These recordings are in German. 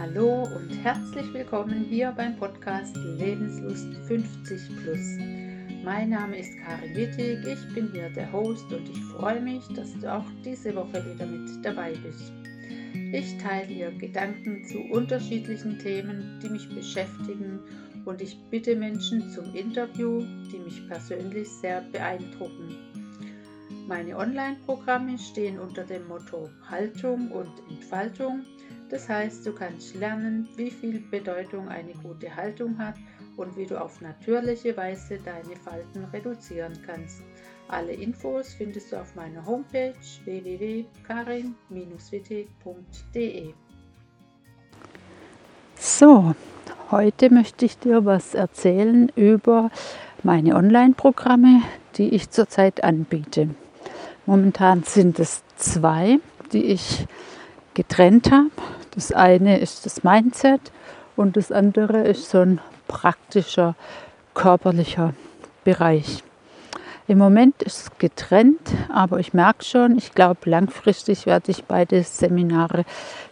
Hallo und herzlich willkommen hier beim Podcast Lebenslust 50 Plus. Mein Name ist Karin Wittig, ich bin hier der Host und ich freue mich, dass du auch diese Woche wieder mit dabei bist. Ich teile hier Gedanken zu unterschiedlichen Themen, die mich beschäftigen und ich bitte Menschen zum Interview, die mich persönlich sehr beeindrucken. Meine Online-Programme stehen unter dem Motto Haltung und Entfaltung das heißt, du kannst lernen, wie viel Bedeutung eine gute Haltung hat und wie du auf natürliche Weise deine Falten reduzieren kannst. Alle Infos findest du auf meiner Homepage www.karin-wittig.de. So, heute möchte ich dir was erzählen über meine Online-Programme, die ich zurzeit anbiete. Momentan sind es zwei, die ich getrennt habe. Das eine ist das Mindset und das andere ist so ein praktischer körperlicher Bereich. Im Moment ist es getrennt, aber ich merke schon, ich glaube, langfristig werde ich beide Seminare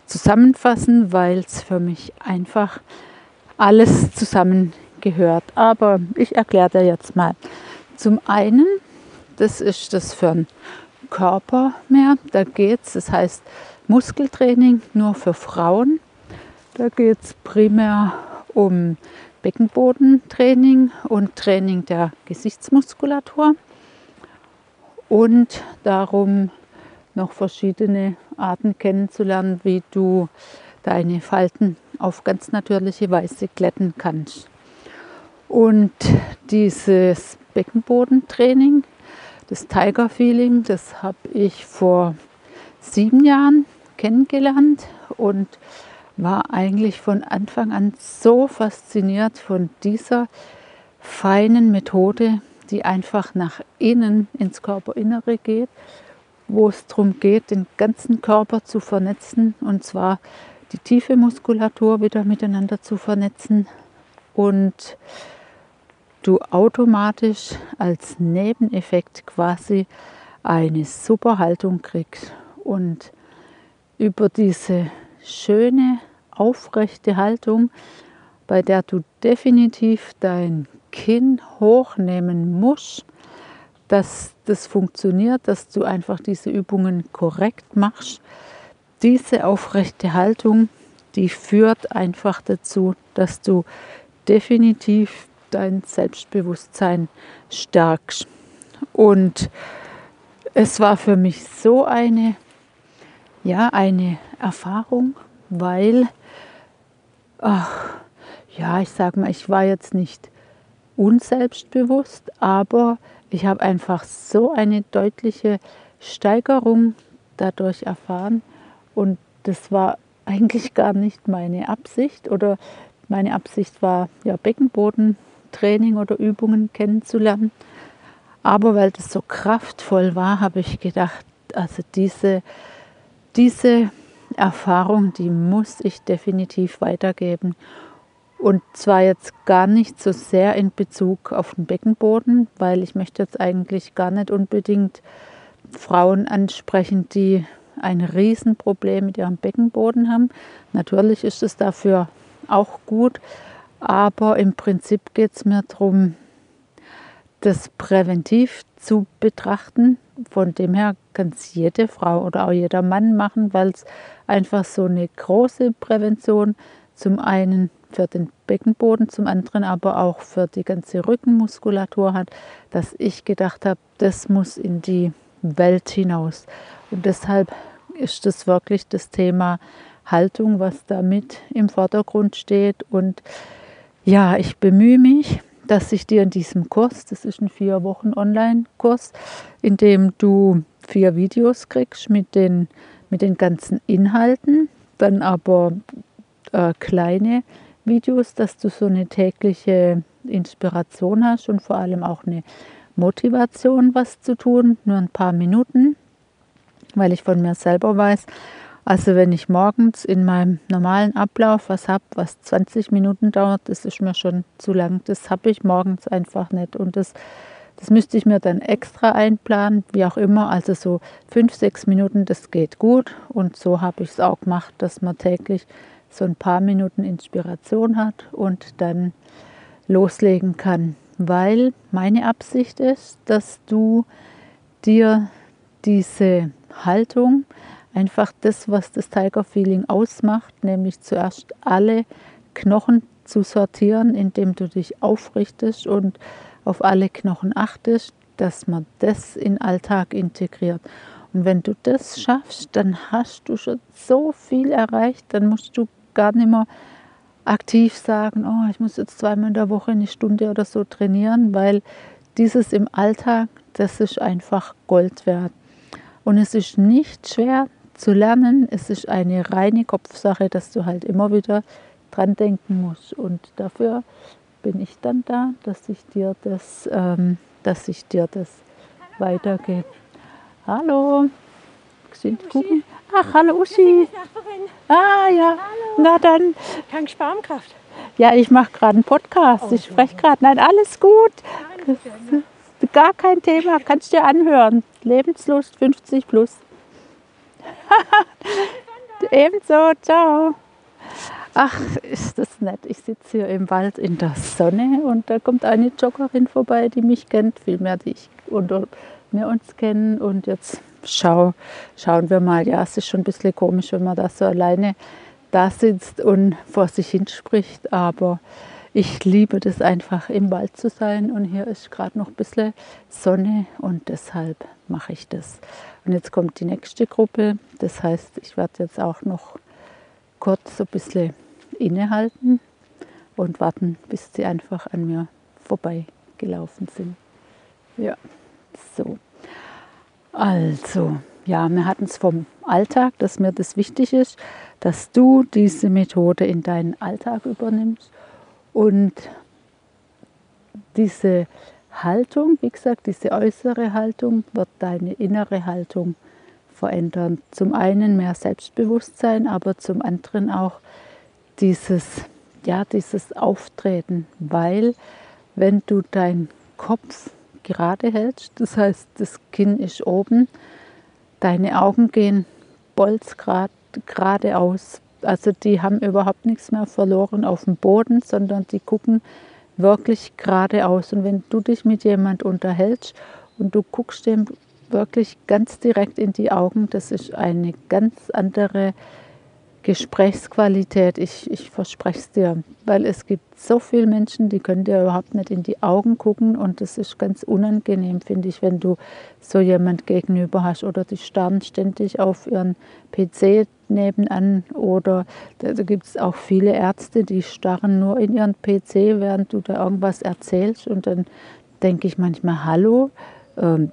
zusammenfassen, weil es für mich einfach alles zusammengehört. Aber ich erkläre dir jetzt mal. Zum einen, das ist das für den Körper mehr, da geht es, das heißt Muskeltraining nur für Frauen. Da geht es primär um Beckenbodentraining und Training der Gesichtsmuskulatur und darum noch verschiedene Arten kennenzulernen, wie du deine Falten auf ganz natürliche Weise glätten kannst. Und dieses Beckenbodentraining, das Tiger Feeling, das habe ich vor sieben Jahren kennengelernt und war eigentlich von Anfang an so fasziniert von dieser feinen Methode, die einfach nach innen ins Körperinnere geht, wo es darum geht, den ganzen Körper zu vernetzen und zwar die tiefe Muskulatur wieder miteinander zu vernetzen und du automatisch als Nebeneffekt quasi eine super Haltung kriegst. Und über diese schöne, aufrechte Haltung, bei der du definitiv dein Kinn hochnehmen musst, dass das funktioniert, dass du einfach diese Übungen korrekt machst. Diese aufrechte Haltung, die führt einfach dazu, dass du definitiv dein Selbstbewusstsein stärkst. Und es war für mich so eine ja, eine Erfahrung, weil, ach, ja, ich sage mal, ich war jetzt nicht unselbstbewusst, aber ich habe einfach so eine deutliche Steigerung dadurch erfahren und das war eigentlich gar nicht meine Absicht oder meine Absicht war ja Beckenbodentraining oder Übungen kennenzulernen. Aber weil das so kraftvoll war, habe ich gedacht, also diese diese Erfahrung, die muss ich definitiv weitergeben. Und zwar jetzt gar nicht so sehr in Bezug auf den Beckenboden, weil ich möchte jetzt eigentlich gar nicht unbedingt Frauen ansprechen, die ein Riesenproblem mit ihrem Beckenboden haben. Natürlich ist es dafür auch gut, aber im Prinzip geht es mir darum, das präventiv zu betrachten. Von dem her kann es jede Frau oder auch jeder Mann machen, weil es einfach so eine große Prävention zum einen für den Beckenboden, zum anderen aber auch für die ganze Rückenmuskulatur hat, dass ich gedacht habe, das muss in die Welt hinaus. Und deshalb ist das wirklich das Thema Haltung, was da mit im Vordergrund steht. Und ja, ich bemühe mich, dass ich dir in diesem Kurs, das ist ein vier Wochen Online-Kurs, in dem du vier Videos kriegst mit den, mit den ganzen Inhalten, dann aber äh, kleine Videos, dass du so eine tägliche Inspiration hast und vor allem auch eine Motivation, was zu tun, nur ein paar Minuten, weil ich von mir selber weiß, also wenn ich morgens in meinem normalen Ablauf was habe, was 20 Minuten dauert, das ist mir schon zu lang. Das habe ich morgens einfach nicht. Und das, das müsste ich mir dann extra einplanen, wie auch immer. Also so fünf, sechs Minuten, das geht gut. Und so habe ich es auch gemacht, dass man täglich so ein paar Minuten Inspiration hat und dann loslegen kann. Weil meine Absicht ist, dass du dir diese Haltung, einfach das, was das Tiger Feeling ausmacht, nämlich zuerst alle Knochen zu sortieren, indem du dich aufrichtest und auf alle Knochen achtest, dass man das in Alltag integriert. Und wenn du das schaffst, dann hast du schon so viel erreicht, dann musst du gar nicht mehr aktiv sagen, oh, ich muss jetzt zweimal in der Woche eine Stunde oder so trainieren, weil dieses im Alltag, das ist einfach Gold wert. Und es ist nicht schwer zu lernen, es ist eine reine Kopfsache, dass du halt immer wieder dran denken musst. Und dafür bin ich dann da, dass ich dir das, ähm, dass ich dir das weitergebe. Hallo. Sind gucken. Ach, hallo Uschi. Ah ja. Hallo. Na dann. Keine Sparmkraft. Ja, ich mache gerade einen Podcast. Oh, ich spreche gerade. Nein, alles gut. gar kein Thema. Kannst dir anhören. Lebenslust 50 plus. Ebenso. Ciao. Ach, ist das nett. Ich sitze hier im Wald in der Sonne und da kommt eine Joggerin vorbei, die mich kennt, vielmehr die ich unter wir uns kennen. Und jetzt schau, schauen wir mal. Ja, es ist schon ein bisschen komisch, wenn man da so alleine da sitzt und vor sich hin spricht. Aber ich liebe das einfach, im Wald zu sein. Und hier ist gerade noch ein bisschen Sonne und deshalb mache ich das. Und jetzt kommt die nächste Gruppe. Das heißt, ich werde jetzt auch noch kurz so ein bisschen innehalten und warten, bis sie einfach an mir vorbeigelaufen sind. Ja. So. Also, ja, wir hatten es vom Alltag, dass mir das wichtig ist, dass du diese Methode in deinen Alltag übernimmst und diese Haltung, wie gesagt, diese äußere Haltung wird deine innere Haltung verändern. Zum einen mehr Selbstbewusstsein, aber zum anderen auch dieses, ja, dieses Auftreten, weil wenn du deinen Kopf gerade hältst. Das heißt, das Kinn ist oben, deine Augen gehen bolzgrad geradeaus. Also die haben überhaupt nichts mehr verloren auf dem Boden, sondern die gucken wirklich geradeaus. Und wenn du dich mit jemand unterhältst und du guckst dem wirklich ganz direkt in die Augen, das ist eine ganz andere Gesprächsqualität, ich, ich verspreche es dir, weil es gibt so viele Menschen, die können dir überhaupt nicht in die Augen gucken und das ist ganz unangenehm, finde ich, wenn du so jemand gegenüber hast oder die starren ständig auf ihren PC nebenan oder da, da gibt es auch viele Ärzte, die starren nur in ihren PC, während du da irgendwas erzählst und dann denke ich manchmal, hallo, ähm,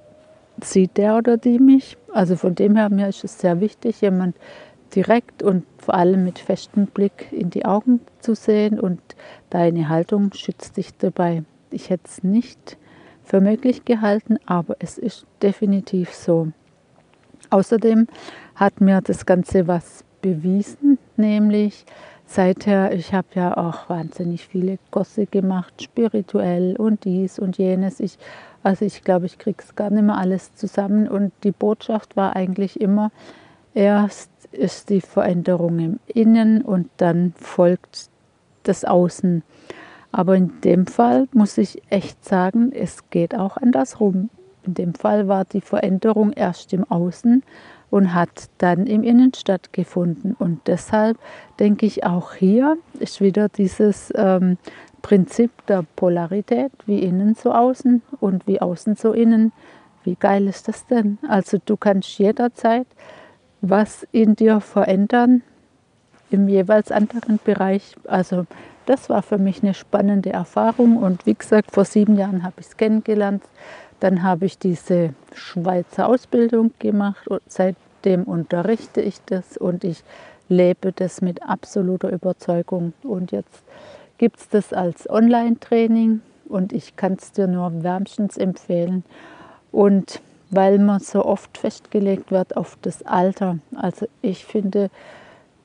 sieht der oder die mich? Also von dem her, mir ist es sehr wichtig, jemand direkt und vor allem mit festem Blick in die Augen zu sehen und deine Haltung schützt dich dabei. Ich hätte es nicht für möglich gehalten, aber es ist definitiv so. Außerdem hat mir das Ganze was bewiesen, nämlich seither, ich habe ja auch wahnsinnig viele Kurse gemacht, spirituell und dies und jenes. Ich, also ich glaube, ich kriege es gar nicht mehr alles zusammen und die Botschaft war eigentlich immer, erst ist die Veränderung im Innen und dann folgt das Außen. Aber in dem Fall muss ich echt sagen, es geht auch andersrum. In dem Fall war die Veränderung erst im Außen und hat dann im Innen stattgefunden. Und deshalb denke ich, auch hier ist wieder dieses ähm, Prinzip der Polarität, wie innen so außen und wie außen so innen. Wie geil ist das denn? Also du kannst jederzeit was in dir verändern im jeweils anderen Bereich. Also das war für mich eine spannende Erfahrung und wie gesagt, vor sieben Jahren habe ich es kennengelernt. Dann habe ich diese Schweizer Ausbildung gemacht und seitdem unterrichte ich das und ich lebe das mit absoluter Überzeugung. Und jetzt gibt es das als Online-Training und ich kann es dir nur wärmstens empfehlen. Und weil man so oft festgelegt wird auf das Alter. Also ich finde,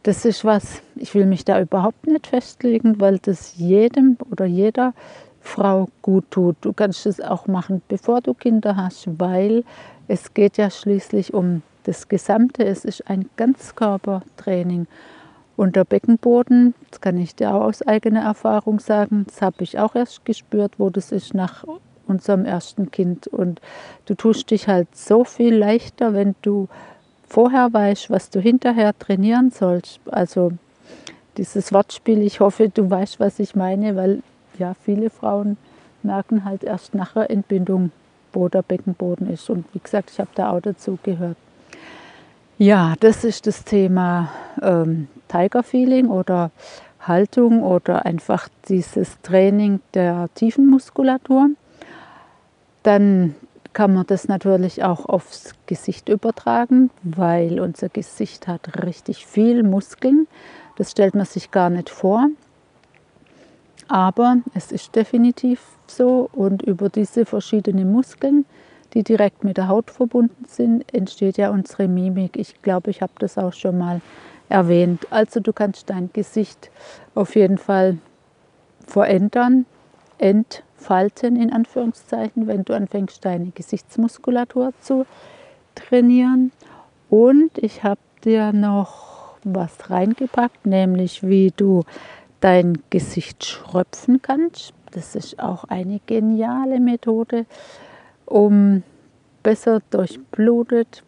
das ist was, ich will mich da überhaupt nicht festlegen, weil das jedem oder jeder Frau gut tut. Du kannst es auch machen, bevor du Kinder hast, weil es geht ja schließlich um das Gesamte. Es ist ein Ganzkörpertraining. Und der Beckenboden, das kann ich dir auch aus eigener Erfahrung sagen, das habe ich auch erst gespürt, wo das ist nach unserem ersten Kind. Und du tust dich halt so viel leichter, wenn du vorher weißt, was du hinterher trainieren sollst. Also dieses Wortspiel, ich hoffe, du weißt, was ich meine, weil ja, viele Frauen merken halt erst nach der Entbindung, wo der Beckenboden ist. Und wie gesagt, ich habe da auch dazu gehört. Ja, das ist das Thema ähm, Tiger Feeling oder Haltung oder einfach dieses Training der Tiefenmuskulatur. Dann kann man das natürlich auch aufs Gesicht übertragen, weil unser Gesicht hat richtig viel Muskeln. Das stellt man sich gar nicht vor. Aber es ist definitiv so und über diese verschiedenen Muskeln die direkt mit der Haut verbunden sind, entsteht ja unsere Mimik. Ich glaube, ich habe das auch schon mal erwähnt. Also du kannst dein Gesicht auf jeden Fall verändern, entfalten in Anführungszeichen, wenn du anfängst, deine Gesichtsmuskulatur zu trainieren. Und ich habe dir noch was reingepackt, nämlich wie du dein Gesicht schröpfen kannst. Das ist auch eine geniale Methode um besser durchblutet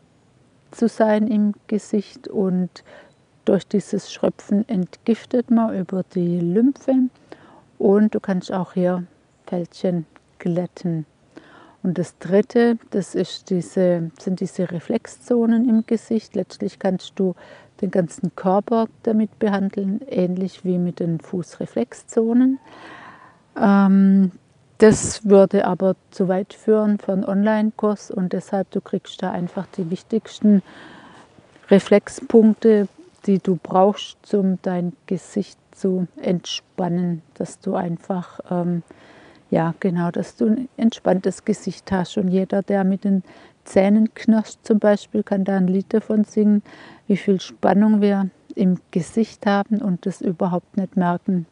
zu sein im Gesicht und durch dieses Schröpfen entgiftet man über die Lymphe und du kannst auch hier Fältchen glätten. Und das dritte, das ist diese, sind diese Reflexzonen im Gesicht. Letztlich kannst du den ganzen Körper damit behandeln, ähnlich wie mit den Fußreflexzonen. Ähm, das würde aber zu weit führen für einen Online-Kurs und deshalb du kriegst da einfach die wichtigsten Reflexpunkte, die du brauchst, um dein Gesicht zu entspannen, dass du einfach ähm, ja genau, dass du ein entspanntes Gesicht hast. Und jeder, der mit den Zähnen knirscht zum Beispiel, kann da ein Lied davon singen, wie viel Spannung wir im Gesicht haben und das überhaupt nicht merken,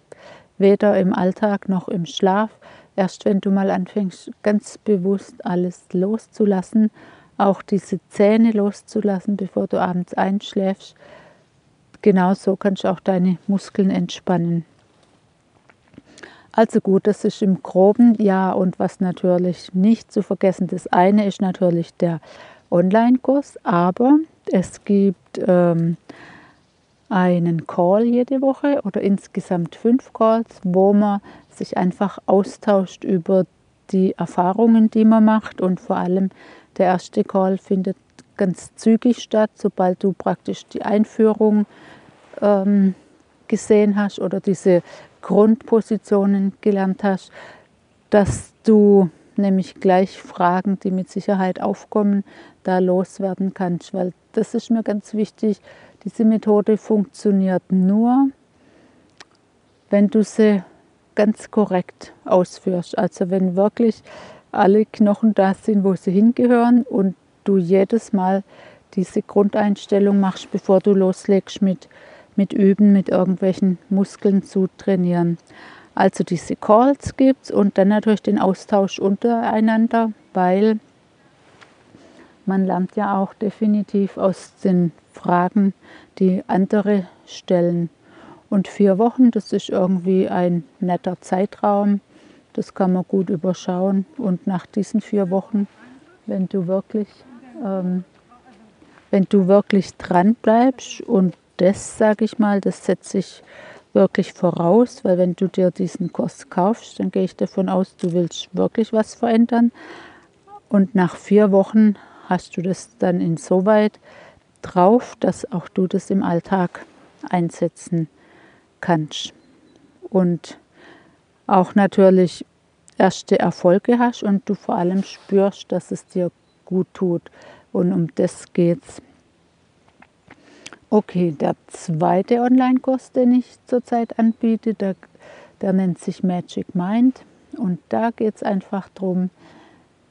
weder im Alltag noch im Schlaf Erst wenn du mal anfängst, ganz bewusst alles loszulassen, auch diese Zähne loszulassen, bevor du abends einschläfst, genau so kannst du auch deine Muskeln entspannen. Also gut, das ist im groben ja und was natürlich nicht zu vergessen, das eine ist natürlich der Online-Kurs, aber es gibt ähm, einen Call jede Woche oder insgesamt fünf Calls, wo man sich einfach austauscht über die Erfahrungen, die man macht. Und vor allem der erste Call findet ganz zügig statt, sobald du praktisch die Einführung ähm, gesehen hast oder diese Grundpositionen gelernt hast, dass du nämlich gleich Fragen, die mit Sicherheit aufkommen, da loswerden kannst. Weil das ist mir ganz wichtig. Diese Methode funktioniert nur, wenn du sie ganz korrekt ausführst. Also wenn wirklich alle Knochen da sind, wo sie hingehören und du jedes Mal diese Grundeinstellung machst, bevor du loslegst mit, mit Üben, mit irgendwelchen Muskeln zu trainieren. Also diese Calls gibt es und dann natürlich den Austausch untereinander, weil man lernt ja auch definitiv aus den Fragen, die andere stellen. Und vier Wochen, das ist irgendwie ein netter Zeitraum. Das kann man gut überschauen. Und nach diesen vier Wochen, wenn du wirklich, ähm, wenn du wirklich dran bleibst und das, sage ich mal, das setze ich wirklich voraus, weil wenn du dir diesen Kurs kaufst, dann gehe ich davon aus, du willst wirklich was verändern. Und nach vier Wochen hast du das dann insoweit drauf, dass auch du das im Alltag einsetzen kannst und auch natürlich erste Erfolge hast und du vor allem spürst, dass es dir gut tut. Und um das geht's. Okay, der zweite Online-Kurs, den ich zurzeit anbiete, der, der nennt sich Magic Mind. Und da geht es einfach darum,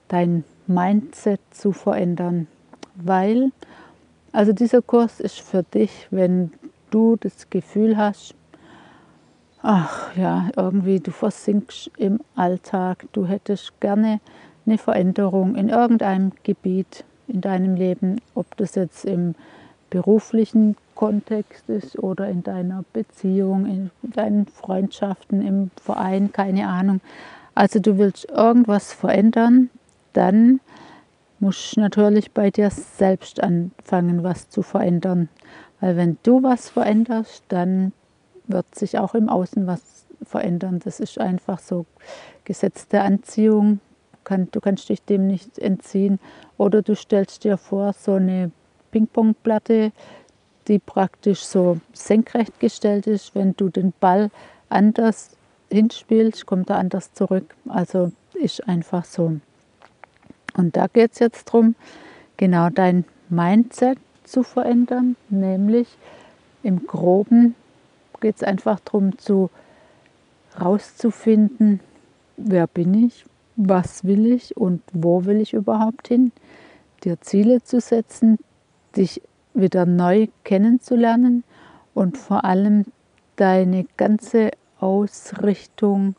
dein Mindset zu verändern. Weil, also dieser Kurs ist für dich, wenn du das Gefühl hast, ach ja, irgendwie du versinkst im Alltag, du hättest gerne eine Veränderung in irgendeinem Gebiet in deinem Leben, ob das jetzt im beruflichen Kontext ist oder in deiner Beziehung, in deinen Freundschaften, im Verein, keine Ahnung. Also du willst irgendwas verändern, dann musst du natürlich bei dir selbst anfangen, was zu verändern. Weil wenn du was veränderst, dann wird sich auch im Außen was verändern. Das ist einfach so Gesetz der Anziehung. Du kannst dich dem nicht entziehen. Oder du stellst dir vor, so eine Ping-Pong-Platte, die praktisch so senkrecht gestellt ist. Wenn du den Ball anders hinspielst, kommt er anders zurück. Also ist einfach so. Und da geht es jetzt darum, genau dein Mindset zu verändern, nämlich im groben geht es einfach darum, zu rauszufinden, wer bin ich, was will ich und wo will ich überhaupt hin, dir Ziele zu setzen, dich wieder neu kennenzulernen und vor allem deine ganze Ausrichtung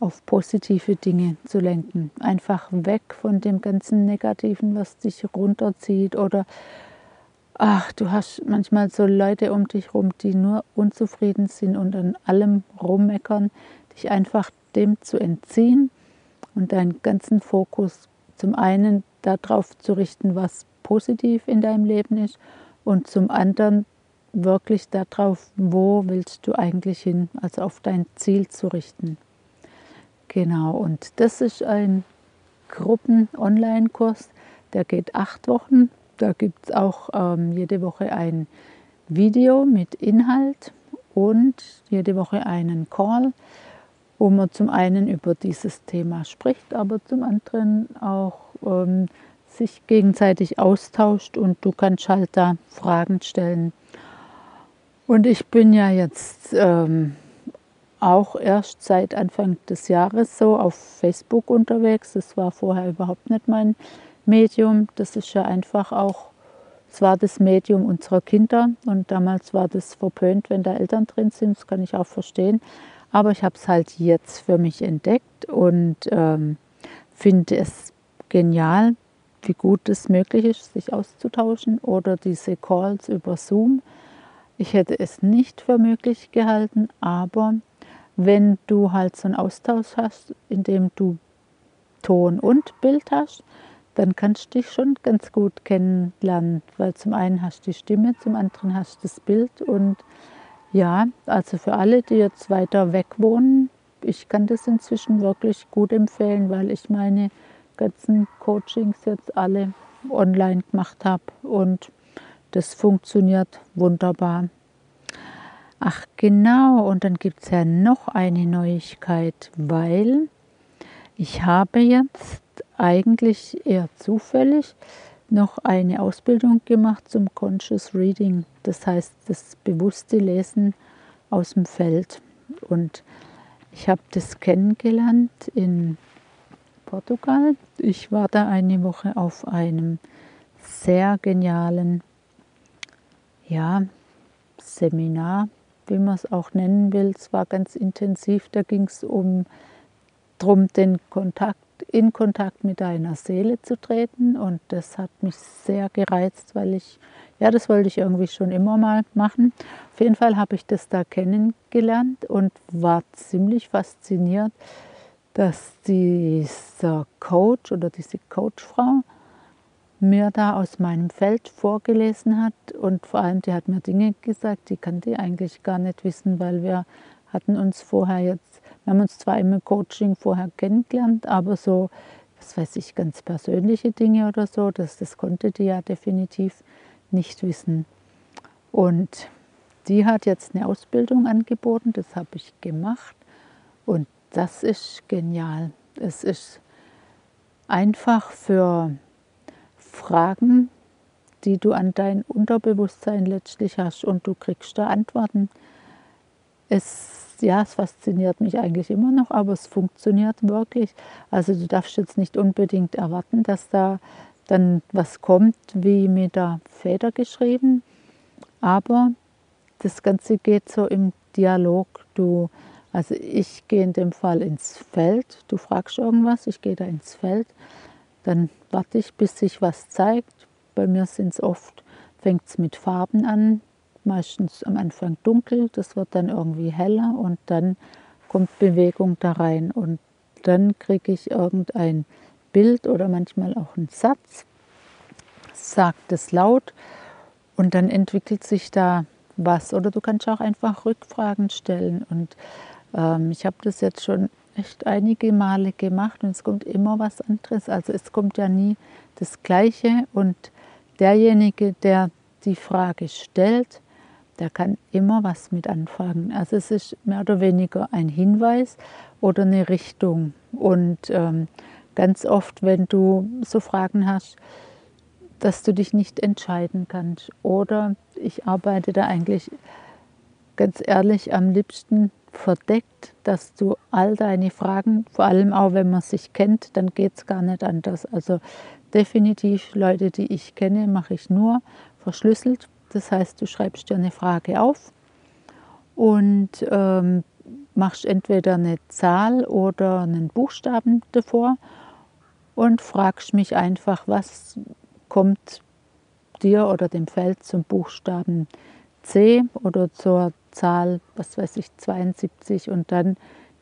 auf positive Dinge zu lenken. Einfach weg von dem ganzen Negativen, was dich runterzieht oder ach, du hast manchmal so Leute um dich herum, die nur unzufrieden sind und an allem rummeckern, dich einfach dem zu entziehen und deinen ganzen Fokus zum einen darauf zu richten, was positiv in deinem Leben ist und zum anderen wirklich darauf, wo willst du eigentlich hin, also auf dein Ziel zu richten. Genau, und das ist ein Gruppen-Online-Kurs, der geht acht Wochen da gibt es auch ähm, jede Woche ein Video mit Inhalt und jede Woche einen Call, wo man zum einen über dieses Thema spricht, aber zum anderen auch ähm, sich gegenseitig austauscht und du kannst halt da Fragen stellen. Und ich bin ja jetzt ähm, auch erst seit Anfang des Jahres so auf Facebook unterwegs. Das war vorher überhaupt nicht mein Medium, das ist ja einfach auch, es war das Medium unserer Kinder und damals war das verpönt, wenn da Eltern drin sind, das kann ich auch verstehen. Aber ich habe es halt jetzt für mich entdeckt und ähm, finde es genial, wie gut es möglich ist, sich auszutauschen oder diese Calls über Zoom. Ich hätte es nicht für möglich gehalten, aber wenn du halt so einen Austausch hast, in dem du Ton und Bild hast, dann kannst du dich schon ganz gut kennenlernen, weil zum einen hast du die Stimme, zum anderen hast du das Bild und ja, also für alle, die jetzt weiter weg wohnen, ich kann das inzwischen wirklich gut empfehlen, weil ich meine ganzen Coachings jetzt alle online gemacht habe und das funktioniert wunderbar. Ach genau, und dann gibt es ja noch eine Neuigkeit, weil ich habe jetzt eigentlich eher zufällig noch eine Ausbildung gemacht zum Conscious Reading, das heißt das bewusste Lesen aus dem Feld. Und ich habe das kennengelernt in Portugal. Ich war da eine Woche auf einem sehr genialen ja, Seminar, wie man es auch nennen will. Es war ganz intensiv. Da ging es um darum, den Kontakt in Kontakt mit deiner Seele zu treten. Und das hat mich sehr gereizt, weil ich, ja, das wollte ich irgendwie schon immer mal machen. Auf jeden Fall habe ich das da kennengelernt und war ziemlich fasziniert, dass dieser Coach oder diese Coachfrau mir da aus meinem Feld vorgelesen hat und vor allem die hat mir Dinge gesagt, die kannte ich eigentlich gar nicht wissen, weil wir hatten uns vorher jetzt wir haben uns zwar im Coaching vorher kennengelernt, aber so, was weiß ich, ganz persönliche Dinge oder so, das, das konnte die ja definitiv nicht wissen. Und die hat jetzt eine Ausbildung angeboten, das habe ich gemacht und das ist genial. Es ist einfach für Fragen, die du an dein Unterbewusstsein letztlich hast und du kriegst da Antworten. Es ja, es fasziniert mich eigentlich immer noch, aber es funktioniert wirklich. Also du darfst jetzt nicht unbedingt erwarten, dass da dann was kommt, wie mit der Feder geschrieben, aber das Ganze geht so im Dialog. Du, also ich gehe in dem Fall ins Feld, du fragst irgendwas, ich gehe da ins Feld, dann warte ich, bis sich was zeigt. Bei mir sind es oft, fängt es mit Farben an, meistens am Anfang dunkel, das wird dann irgendwie heller und dann kommt Bewegung da rein und dann kriege ich irgendein Bild oder manchmal auch einen Satz, sagt es laut und dann entwickelt sich da was. Oder du kannst auch einfach Rückfragen stellen und ähm, ich habe das jetzt schon echt einige Male gemacht und es kommt immer was anderes. Also es kommt ja nie das Gleiche und derjenige, der die Frage stellt, der kann immer was mit anfangen. Also es ist mehr oder weniger ein Hinweis oder eine Richtung. Und ähm, ganz oft, wenn du so Fragen hast, dass du dich nicht entscheiden kannst. Oder ich arbeite da eigentlich ganz ehrlich am liebsten verdeckt, dass du all deine Fragen, vor allem auch wenn man sich kennt, dann geht es gar nicht anders. Also definitiv Leute, die ich kenne, mache ich nur verschlüsselt. Das heißt, du schreibst dir eine Frage auf und ähm, machst entweder eine Zahl oder einen Buchstaben davor und fragst mich einfach, was kommt dir oder dem Feld zum Buchstaben C oder zur Zahl, was weiß ich, 72 und dann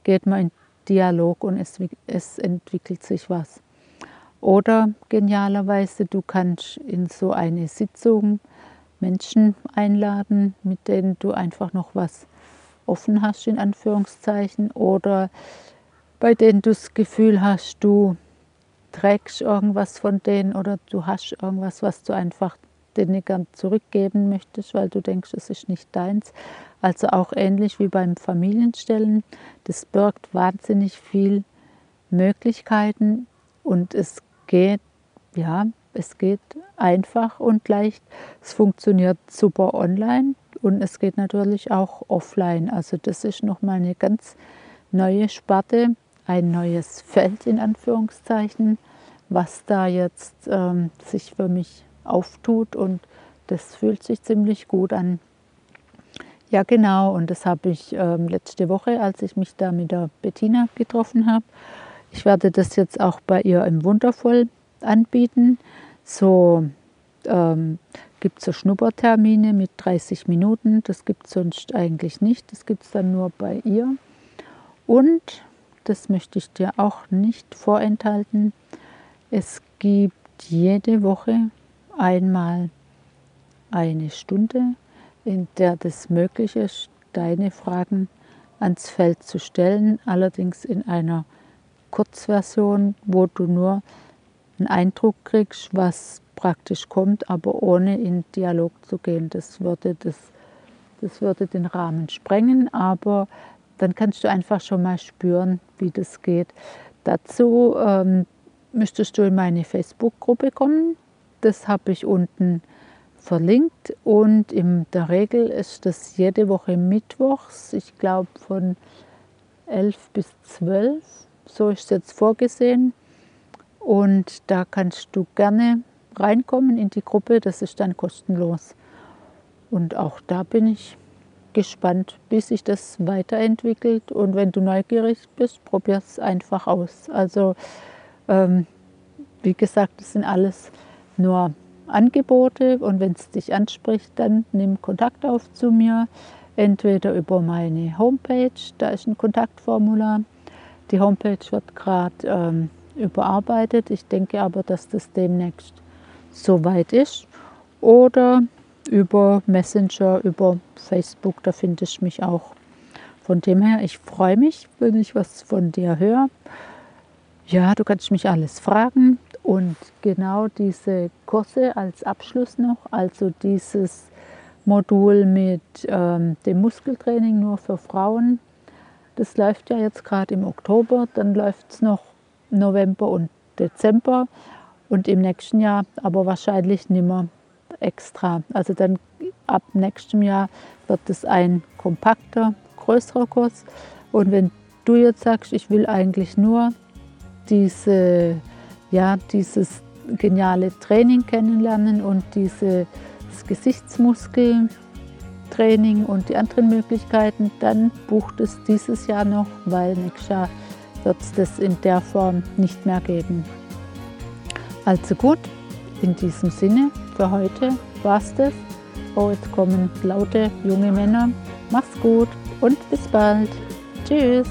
geht man in Dialog und es, es entwickelt sich was. Oder genialerweise, du kannst in so eine Sitzung Menschen einladen, mit denen du einfach noch was offen hast, in Anführungszeichen, oder bei denen du das Gefühl hast, du trägst irgendwas von denen oder du hast irgendwas, was du einfach denen gern zurückgeben möchtest, weil du denkst, es ist nicht deins. Also auch ähnlich wie beim Familienstellen. Das birgt wahnsinnig viel Möglichkeiten und es geht, ja, es geht einfach und leicht. Es funktioniert super online und es geht natürlich auch offline. Also das ist nochmal eine ganz neue Sparte, ein neues Feld in Anführungszeichen, was da jetzt ähm, sich für mich auftut und das fühlt sich ziemlich gut an. Ja, genau. Und das habe ich ähm, letzte Woche, als ich mich da mit der Bettina getroffen habe. Ich werde das jetzt auch bei ihr im Wundervoll anbieten. So ähm, gibt es so Schnuppertermine mit 30 Minuten. Das gibt es sonst eigentlich nicht. Das gibt es dann nur bei ihr. Und, das möchte ich dir auch nicht vorenthalten, es gibt jede Woche einmal eine Stunde in der das möglich ist, deine Fragen ans Feld zu stellen, allerdings in einer Kurzversion, wo du nur einen Eindruck kriegst, was praktisch kommt, aber ohne in Dialog zu gehen. Das würde, das, das würde den Rahmen sprengen, aber dann kannst du einfach schon mal spüren, wie das geht. Dazu ähm, müsstest du in meine Facebook-Gruppe kommen. Das habe ich unten verlinkt und in der Regel ist das jede Woche mittwochs, ich glaube von 11 bis 12, so ist es jetzt vorgesehen. Und da kannst du gerne reinkommen in die Gruppe, das ist dann kostenlos. Und auch da bin ich gespannt, wie sich das weiterentwickelt. Und wenn du neugierig bist, probier es einfach aus. Also, ähm, wie gesagt, das sind alles nur Angebote und wenn es dich anspricht, dann nimm Kontakt auf zu mir, entweder über meine Homepage, da ist ein Kontaktformular. Die Homepage wird gerade ähm, überarbeitet. Ich denke aber, dass das demnächst soweit ist. Oder über Messenger, über Facebook, da findest du mich auch. Von dem her, ich freue mich, wenn ich was von dir höre. Ja, du kannst mich alles fragen. Und genau diese Kurse als Abschluss noch, also dieses Modul mit ähm, dem Muskeltraining nur für Frauen, das läuft ja jetzt gerade im Oktober, dann läuft es noch November und Dezember und im nächsten Jahr aber wahrscheinlich nimmer extra. Also dann ab nächstem Jahr wird es ein kompakter, größerer Kurs. Und wenn du jetzt sagst, ich will eigentlich nur diese ja, dieses geniale Training kennenlernen und dieses Gesichtsmuskeltraining und die anderen Möglichkeiten, dann bucht es dieses Jahr noch, weil nächstes Jahr wird es das in der Form nicht mehr geben. Also gut, in diesem Sinne, für heute war es das. Oh, jetzt kommen laute junge Männer. Mach's gut und bis bald. Tschüss.